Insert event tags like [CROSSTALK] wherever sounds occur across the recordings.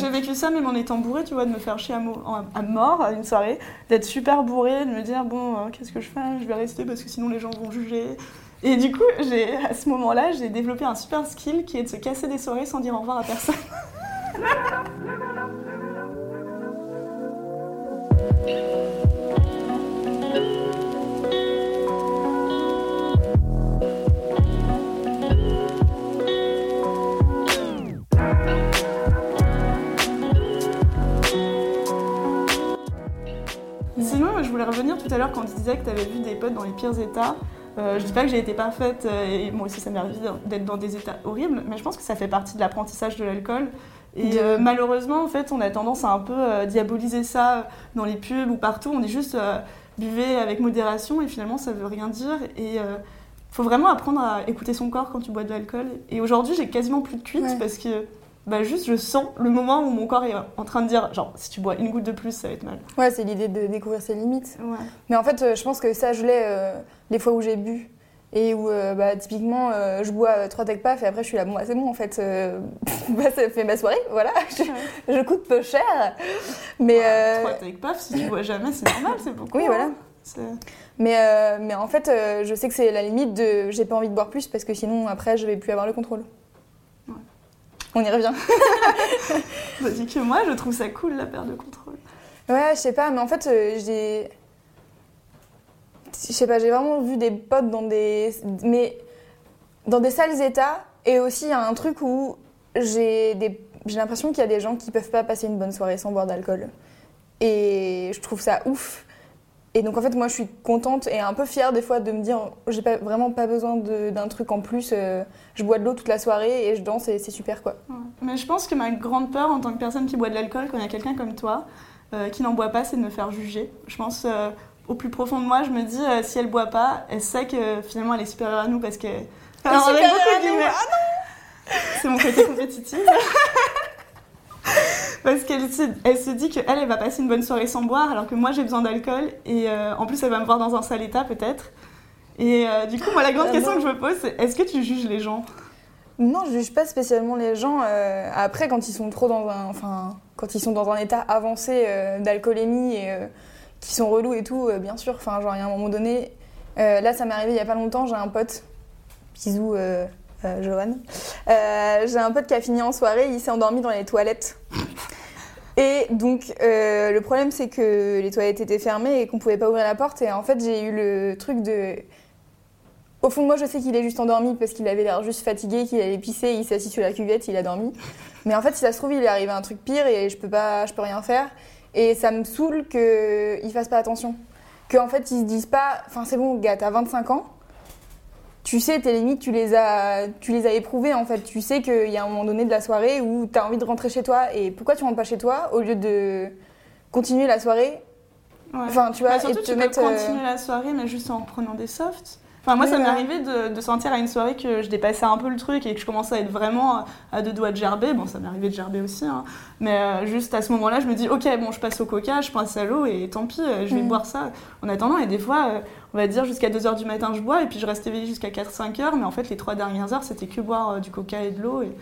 J'ai vécu ça même en étant bourré, tu vois, de me faire chier à, mo- en- à mort à une soirée, d'être super bourré, de me dire bon, euh, qu'est-ce que je fais? Je vais rester parce que sinon les gens vont juger. Et du coup, j'ai, à ce moment-là, j'ai développé un super skill qui est de se casser des soirées sans dire au revoir à personne. [LAUGHS] l'heure quand tu disais que tu avais vu des potes dans les pires états. Euh, je dis pas que j'ai été parfaite, euh, et moi aussi ça m'est arrivé d'être dans des états horribles, mais je pense que ça fait partie de l'apprentissage de l'alcool. Et De- euh, malheureusement, en fait, on a tendance à un peu euh, diaboliser ça dans les pubs ou partout. On dit juste buvez avec modération, et finalement ça veut rien dire. Et faut vraiment apprendre à écouter son corps quand tu bois de l'alcool. Et aujourd'hui, j'ai quasiment plus de cuite Ouais. parce que bah, juste je sens le moment où mon corps est en train de dire genre si tu bois une goutte de plus, ça va être mal. Ouais, c'est l'idée de découvrir ses limites. Ouais. Mais en fait, euh, je pense que ça, je l'ai euh, les fois où j'ai bu. Et où, euh, bah, typiquement, euh, je bois trois tech paf et après je suis là, bon, bah, c'est bon, en fait, euh, [LAUGHS] bah, ça fait ma soirée, voilà. [LAUGHS] Je, je coûte peu cher. Mais, euh, Trois avec paf, si tu bois jamais, c'est normal, c'est beaucoup. oui, voilà. hein. C'est- Mais, euh, mais en fait, euh, je sais que c'est la limite de j'ai pas envie de boire plus parce que sinon, après, je vais plus avoir le contrôle. On y revient. [LAUGHS] Tandis que moi, je trouve ça cool la perte de contrôle. Ouais, je sais pas, mais en fait, euh, j'ai. Je sais pas, j'ai vraiment vu des potes dans des. Mais dans des sales états. Et aussi, il y a un truc où j'ai des... j'ai l'impression qu'il y a des gens qui peuvent pas passer une bonne soirée sans boire d'alcool. Et je trouve ça ouf. Et donc, en fait, moi, je suis contente et un peu fière des fois de me dire j'ai pas, vraiment pas besoin de- d'un truc en plus. euh, je bois de l'eau toute la soirée et je danse et c'est super, quoi. Ouais. Mais je pense que ma grande peur en tant que personne qui boit de l'alcool, quand il y a quelqu'un comme toi euh, qui n'en boit pas, c'est de me faire juger. Je pense euh, au plus profond de moi, je me dis euh, si elle boit pas, elle sait que finalement elle est supérieure à nous parce que. Alors, avec supérieure beaucoup à de nous, guillemets. C'est mon côté compétitif. [LAUGHS] Parce qu'elle se, elle se dit qu'elle, elle va passer une bonne soirée sans boire, alors que moi j'ai besoin d'alcool, et euh, en plus elle va me voir dans un sale état peut-être. Et euh, du coup, moi la grande Ah question que je me pose, c'est est-ce que tu juges les gens? Non, je juge pas spécialement les gens. euh, après, quand ils sont trop dans un, enfin, quand ils sont dans un état avancé d'alcoolémie et qui sont relous et tout, bien sûr. Enfin, genre, il y a un moment donné, là, ça m'est arrivé il y a pas longtemps. J'ai un pote, bisous, euh, Johan. Euh, j'ai un pote qui a fini en soirée, il s'est endormi dans les toilettes. Et donc, euh, le problème, c'est que les toilettes étaient fermées et qu'on pouvait pas ouvrir la porte. Et en fait, j'ai eu le truc de au fond moi, je sais qu'il est juste endormi parce qu'il avait l'air juste fatigué, qu'il allait pisser, il s'est assis sur la cuvette, il a dormi. Mais en fait, si ça se trouve, il est arrivé un truc pire et je peux pas, je peux rien faire. Et ça me saoule qu'il fasse pas attention. Qu'en fait, ils se disent pas, enfin c'est bon, gars, t'as 25 ans, tu sais tes limites, tu les as, tu les as éprouvées en fait. Tu sais qu'il y a un moment donné de la soirée où t'as envie de rentrer chez toi et pourquoi tu rentres pas chez toi au lieu de continuer la soirée? Ouais. Enfin, tu vois, Bah, et surtout, de tu te peux mettre. euh, continuer la soirée, mais juste en prenant des softs. Enfin, moi, ça m'est arrivé de, de sentir à une soirée que je dépassais un peu le truc et que je commençais à être vraiment à deux doigts de gerber. Bon, ça m'est arrivé de gerber aussi, hein. mais euh, juste à ce moment-là, je me dis, ok, bon, je passe au coca, je passe à l'eau et tant pis, euh, je vais Mhm. boire ça en attendant. Et des fois, euh, on va dire jusqu'à 2h du matin, je bois et puis je reste éveillée jusqu'à 4-5 heures, mais en fait, les trois dernières heures, c'était que boire euh, du coca et de l'eau. Et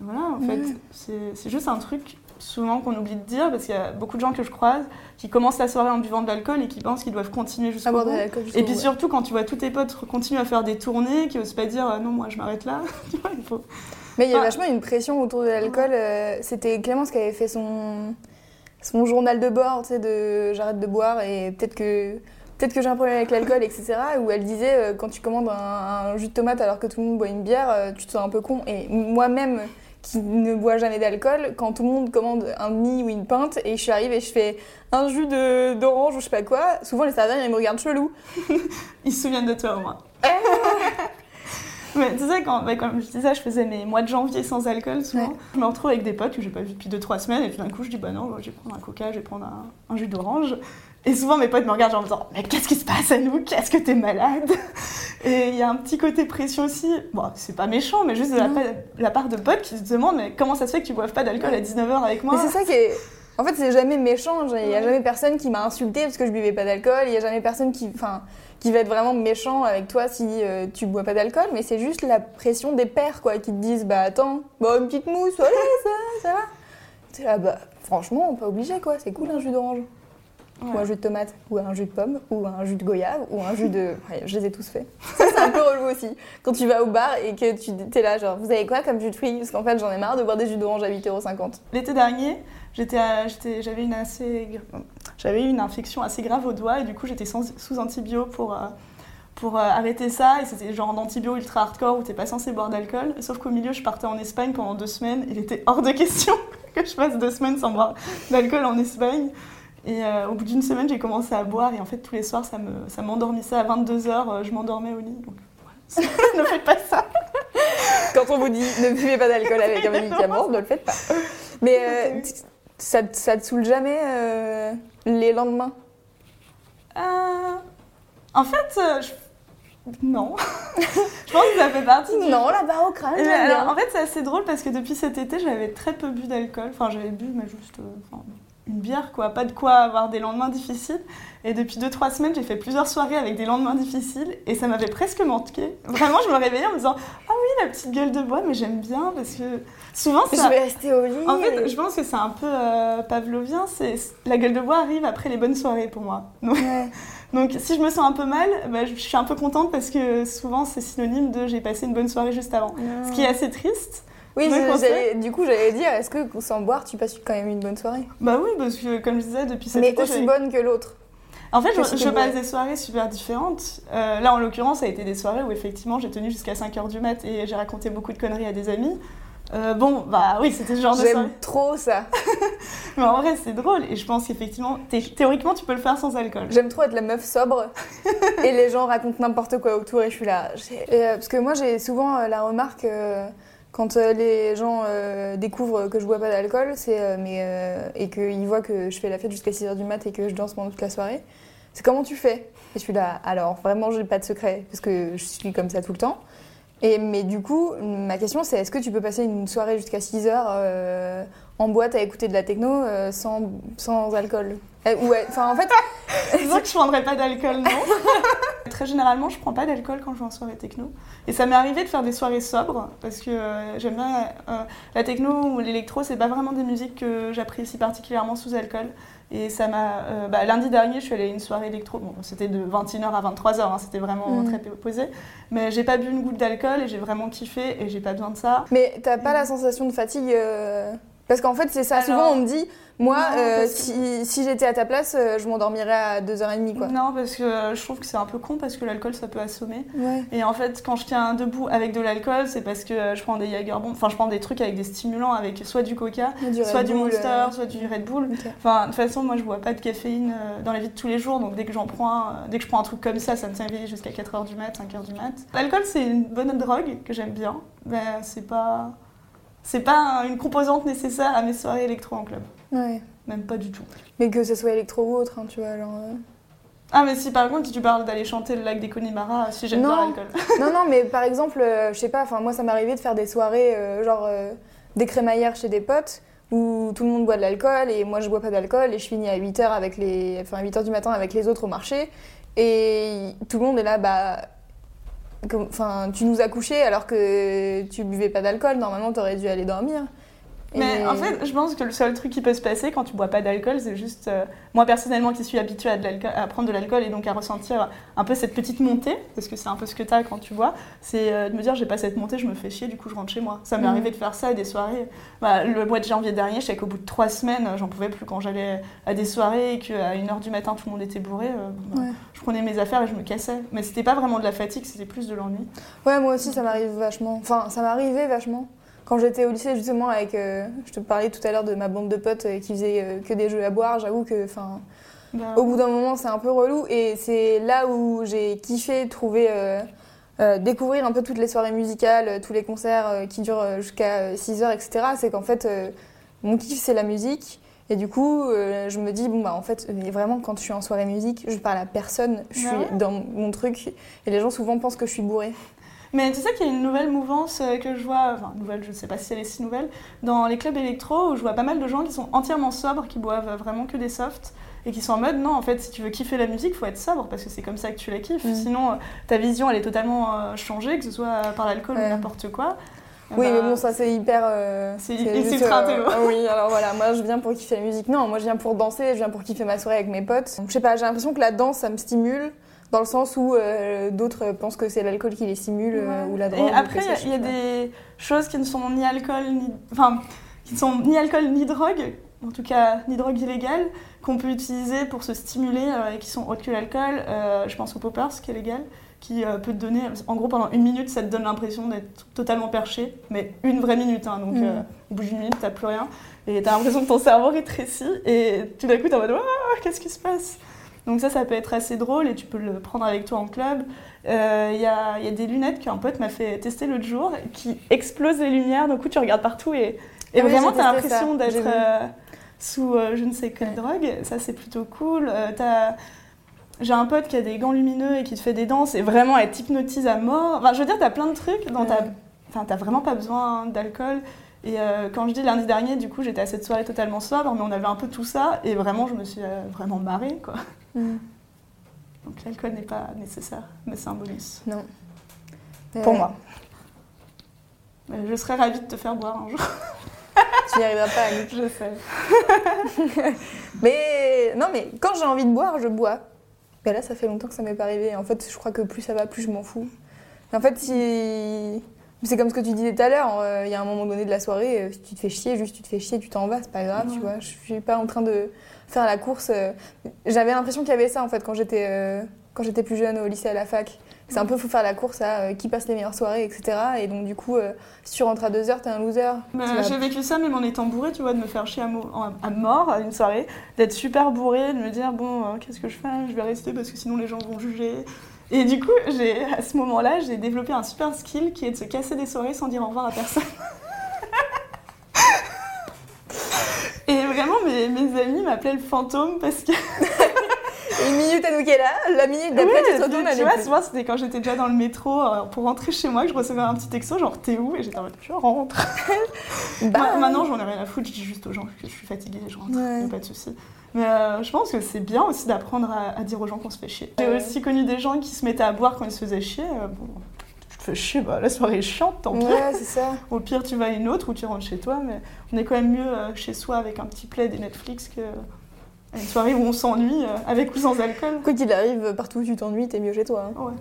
voilà, en fait, c'est c'est juste un truc souvent qu'on oublie de dire parce qu'il y a beaucoup de gens que je croise qui commencent la soirée en buvant de l'alcool et qui pensent qu'ils doivent continuer jusqu'au bout. Et puis ouais. surtout quand tu vois tous tes potes continuer à faire des tournées, qui osent pas dire euh, non moi je m'arrête là, [LAUGHS] tu vois, il faut. Mais il y a vachement une pression autour de l'alcool. euh, C'était Clémence qui avait fait son, son journal de bord, tu sais, de j'arrête de boire et peut-être que, peut-être que j'ai un problème avec l'alcool, etc. Où elle disait euh, quand tu commandes un, un jus de tomate alors que tout le monde boit une bière, euh, tu te sens un peu con. Et moi-même, qui ne bois jamais d'alcool, quand tout le monde commande un demi ou une pinte et je arrive et je fais un jus de- d'orange ou je sais pas quoi, souvent les serveurs ils me regardent chelou. [LAUGHS] Ils se souviennent de toi au moins. [LAUGHS] Mais tu sais, quand, bah, je disais, je faisais mes mois de janvier sans alcool souvent. Ouais. Je me retrouve avec des potes que j'ai pas vus depuis 2-3 semaines et tout d'un coup je dis bah non, je vais prendre un coca, je vais prendre un, un jus d'orange. Et souvent mes potes me regardent en me disant mais qu'est-ce qui se passe à nous Qu'est-ce que t'es malade Et il y a un petit côté pression aussi. Bon, c'est pas méchant, mais juste de la, Non. pa- la part de potes qui se demandent mais comment ça se fait que tu boives pas d'alcool à 19h avec moi? Mais c'est ça qui est. En fait, c'est jamais méchant. Il n'y a jamais personne qui m'a insulté parce que je buvais pas d'alcool. Il n'y a jamais personne qui, enfin, qui va être vraiment méchant avec toi si euh, tu bois pas d'alcool. Mais c'est juste la pression des pères, quoi, qui te disent Bah attends, bah, une petite mousse, allez, ça, ça va. Là, bah franchement, pas obligé, quoi. C'est cool un jus d'orange. Ou un jus de tomate, ou un jus de pomme, ou un jus de goyave, ou un jus de. [LAUGHS] Ouais, je les ai tous faits. C'est un peu relou aussi. Quand tu vas au bar et que tu es là, genre, vous avez quoi comme jus de fruits? Parce qu'en fait, j'en ai marre de boire des jus d'orange à 8,50€. L'été dernier, j'avais une assez, une infection assez grave au doigt et du coup j'étais sous antibio pour euh, pour euh, arrêter ça et c'était genre d'antibio ultra hardcore où t'es pas censé boire d'alcool. Sauf qu'au milieu, je partais en Espagne pendant deux semaines. Il était hors de question [LAUGHS] que je passe deux semaines sans boire d'alcool en Espagne. Et euh, au bout d'une semaine, j'ai commencé à boire et en fait tous les soirs, ça me ça m'endormissait à 22 h Je m'endormais au lit. Donc voilà. [LAUGHS] ne faites pas ça. Quand on vous dit ne buvez pas d'alcool avec un médicament, ne le faites pas. Mais euh, ça, ça te saoule jamais euh, les lendemains? Euh, En fait, euh, je- non. [LAUGHS] je pense que ça fait partie du... Non, la barre au crâne. Alors, en fait, c'est assez drôle parce que depuis cet été, j'avais très peu bu d'alcool. Enfin, j'avais bu, mais juste euh, enfin, une bière, quoi. Pas de quoi avoir des lendemains difficiles. Et depuis 2-3 semaines, j'ai fait plusieurs soirées avec des lendemains difficiles et ça m'avait presque manqué. Vraiment, je me réveillais en me disant Ah oui, la petite gueule de bois, mais j'aime bien parce que souvent, Je ça. vais rester au lit. En fait, et- je pense que c'est un peu euh, pavlovien. C'est la gueule de bois arrive après les bonnes soirées pour moi. [LAUGHS] Donc, Ouais. donc, si je me sens un peu mal, bah, je suis un peu contente parce que souvent c'est synonyme de j'ai passé une bonne soirée juste avant. Ce qui est assez triste. Oui, je- du coup, j'allais dire, est-ce que sans boire, tu passes quand même une bonne soirée? Bah oui, parce que comme je disais, depuis cet Mais été, aussi bonne que l'autre. En fait, je, passe des soirées super différentes. Euh, là, en l'occurrence, ça a été des soirées où effectivement j'ai tenu jusqu'à 5h du mat et j'ai raconté beaucoup de conneries à des amis. Euh, bon, bah oui, c'était ce genre de soirée. J'aime trop ça. [LAUGHS] Mais en vrai, c'est drôle et je pense qu'effectivement, thé- théoriquement, tu peux le faire sans alcool. J'aime trop être la meuf sobre [LAUGHS] et les gens racontent n'importe quoi autour et je suis là. Euh, parce que moi j'ai souvent euh, la remarque quand euh, les gens euh, découvrent que je bois pas d'alcool c'est euh, mais, euh, et qu'ils voient que je fais la fête jusqu'à 6h du mat et que je danse pendant toute la soirée. C'est comment tu fais? Et je suis là. Alors vraiment j'ai pas de secret parce que je suis comme ça tout le temps. Et, mais du coup, ma question c'est est-ce que tu peux passer une soirée jusqu'à 6h en boîte à écouter de la techno euh, sans, sans alcool Euh, ouais, enfin en fait, [LAUGHS] C'est sûr que je prendrais pas d'alcool, non [LAUGHS] Très généralement, je prends pas d'alcool quand je vais en soirée techno. Et ça m'est arrivé de faire des soirées sobres, parce que euh, j'aime bien euh, la techno ou l'électro, c'est pas vraiment des musiques que j'apprécie particulièrement sous alcool. Et ça m'a. euh, bah, lundi dernier, je suis allée à une soirée électro. Bon, c'était de 21h à 23h, hein, c'était vraiment Mhm. très posé. Mais j'ai pas bu une goutte d'alcool et j'ai vraiment kiffé et j'ai pas besoin de ça. Mais t'as pas la sensation de fatigue Parce qu'en fait, c'est ça. Alors- Souvent, on me dit, moi, Non, euh, si, si j'étais à ta place, euh, je m'endormirais à 2h30, quoi. Non, parce que euh, je trouve que c'est un peu con parce que l'alcool ça peut assommer. Ouais. Et en fait, quand je tiens debout avec de l'alcool, c'est parce que je prends des Jagerbombs, enfin je prends des trucs avec des stimulants, avec soit du Coca, Du soit du Monster, soit du Red Bull. Enfin, de toute façon, moi je bois pas de caféine dans la vie de tous les jours, donc dès que j'en prends, un, dès que je prends un truc comme ça, ça me tient jusqu'à 4h du mat, 5h du mat. L'alcool c'est une bonne drogue que j'aime bien, mais c'est pas c'est pas une composante nécessaire à mes soirées électro en club, Ouais. même pas du tout. Mais que ce soit électro ou autre, hein, tu vois, genre... euh. Ah mais si par contre tu parles d'aller chanter le lac des Connemara, si j'aime bien l'alcool. [LAUGHS] non, non, mais par exemple, euh, je sais pas, enfin, moi, ça m'est arrivé de faire des soirées, euh, genre, des crémaillères chez des potes, où tout le monde boit de l'alcool, et moi, je bois pas d'alcool, et je finis à 8h avec les... Enfin, 8h du matin avec les autres au marché, et tout le monde est là, bah... Enfin, tu nous as couchés alors que tu buvais pas d'alcool, normalement, t'aurais dû aller dormir. Mais Et- en fait, je pense que le seul truc qui peut se passer quand tu bois pas d'alcool, c'est juste euh, moi personnellement qui suis habituée à, de l'alcool- à prendre de l'alcool et donc à ressentir un peu cette petite montée, parce que c'est un peu ce que tu as quand tu bois, c'est euh, de me dire j'ai pas cette montée, je me fais chier, du coup je rentre chez moi. Ça m'est Mhm. arrivé de faire ça à des soirées. Bah, le mois de janvier dernier, je sais qu'au bout de trois semaines, j'en pouvais plus quand j'allais à des soirées et qu'à 1h du matin tout le monde était bourré. euh, bah, Ouais. Je prenais mes affaires et je me cassais. Mais c'était pas vraiment de la fatigue, c'était plus de l'ennui. Ouais, moi aussi, ça m'arrive vachement. Enfin, ça m'arrivait vachement. Quand j'étais au lycée, justement, avec. euh, je te parlais tout à l'heure de ma bande de potes euh, qui faisaient euh, que des jeux à boire, j'avoue que. Enfin, Bah, au bout d'un moment, c'est un peu relou. Et c'est là où j'ai kiffé trouver euh, découvrir un peu toutes les soirées musicales, tous les concerts euh, qui durent jusqu'à 6 heures, etc. C'est qu'en fait, euh, mon kiff, c'est la musique. Et du coup, je me dis, bon, bah, en fait, mais vraiment, quand je suis en soirée musique, je parle à personne, je suis Ah ouais dans mon truc. Et les gens souvent pensent que je suis bourrée. Mais tu sais qu'il y a une nouvelle mouvance euh, que je vois, enfin nouvelle, je ne sais pas si elle est si nouvelle, dans les clubs électro où je vois pas mal de gens qui sont entièrement sobres, qui boivent vraiment que des softs et qui sont en mode non, en fait, si tu veux kiffer la musique, faut être sobre parce que c'est comme ça que tu la kiffes. Mm. Sinon, euh, ta vision elle est totalement euh, changée, que ce soit par l'alcool Ouais. ou n'importe quoi. Oui, Bah, mais bon, ça c'est hyper. C'est ah oui, [LAUGHS] alors voilà, moi je viens pour kiffer la musique. Non, moi je viens pour danser, je viens pour kiffer ma soirée avec mes potes. Je sais pas, j'ai l'impression que la danse ça me stimule, dans le sens où euh, d'autres pensent que c'est l'alcool qui les stimule euh, Ouais. ou la drogue. Et après, il y a- y, des choses qui ne sont ni alcool, ni. Enfin, qui ne sont ni alcool ni drogue, en tout cas ni drogue illégale, qu'on peut utiliser pour se stimuler euh, et qui sont autres que l'alcool. Je pense au poppers, qui est légal, qui peut te donner. En gros, pendant une minute, ça te donne l'impression d'être totalement perché, mais une vraie minute, hein, donc Mm. euh, au bout d'une minute, t'as plus rien. Et t'as l'impression que ton cerveau rétrécit, et tout d'un coup, t'es en mode qu'est-ce qui se passe? Donc ça, ça peut être assez drôle et tu peux le prendre avec toi en club. Euh, Il y, a, il y a des lunettes qu'un pote m'a fait tester l'autre jour qui explosent les lumières. Du coup, tu regardes partout et, et Ah oui, vraiment, j'ai tu as l'impression d'être euh, sous euh, je ne sais quelle drogue. Ça, c'est plutôt cool. Euh, J'ai un pote qui a des gants lumineux et qui te fait des danses et vraiment, elle t'hypnotise à mort. Enfin, je veux dire, tu as plein de trucs dans ta Ouais. Enfin, t'as vraiment pas besoin d'alcool. Et euh, quand je dis lundi dernier, du coup, j'étais à cette soirée totalement sobre, mais on avait un peu tout ça, et vraiment, je me suis euh, vraiment marrée, quoi. Mm. Donc l'alcool n'est pas nécessaire, mais c'est un bonus. Non. Pour Euh, moi. Euh, Je serais ravie de te faire boire un jour. [LAUGHS] Tu n'y arriveras pas, Annick. Je sais. [LAUGHS] Mais non, mais quand j'ai envie de boire, je bois. Mais là, ça fait longtemps que ça m'est pas arrivé. En fait, je crois que plus ça va, plus je m'en fous. En fait, si. C'est comme ce que tu disais tout à l'heure, euh, il y a un moment donné de la soirée, euh, si tu te fais chier, juste tu te fais chier, tu t'en vas, c'est pas grave, tu vois. Je suis pas en train de faire la course. euh. J'avais l'impression qu'il y avait ça en fait quand j'étais euh, quand j'étais plus jeune au lycée à la fac. C'est un peu faut faire la course à euh, qui passe les meilleures soirées, etc. Et donc du coup, euh, si tu rentres à 2 heures, t'es un loser. Euh, vas- J'ai vécu ça même en étant bourrée, tu vois, de me faire chier à, mo- à mort à une soirée, d'être super bourrée, de me dire bon, euh, qu'est-ce que je fais? Je vais rester parce que sinon les gens vont juger. Et du coup, à ce moment-là, j'ai développé un super skill qui est de se casser des soirées sans dire au revoir à personne. [LAUGHS] Et vraiment, mes, mes amis m'appelaient le fantôme parce que. Une minute à nous est là, la minute d'après, Ouais, tu te retournes, tu vois, souvent c'était quand j'étais déjà dans le métro euh, pour rentrer chez moi que je recevais un petit texto genre t'es où? Et j'étais en mode je rentre. [LAUGHS] Bah, Ma- Maintenant, j'en ai rien à foutre, je dis juste aux gens que je suis fatiguée, je rentre, Ouais. pas de souci. Mais euh, je pense que c'est bien aussi d'apprendre à, à dire aux gens qu'on se fait chier. J'ai aussi connu des gens qui se mettaient à boire quand ils se faisaient chier. euh, bon, tu te fais chier, bah, la soirée est chiante, tant pis. Ouais, c'est ça. [LAUGHS] Au pire, tu vas à une autre ou tu rentres chez toi, mais on est quand même mieux euh, chez soi avec un petit plaid et Netflix que une soirée où on s'ennuie, avec ou sans alcool. Quoi qu'il arrive, partout où tu t'ennuies, t'es mieux chez toi. hein. Ouais.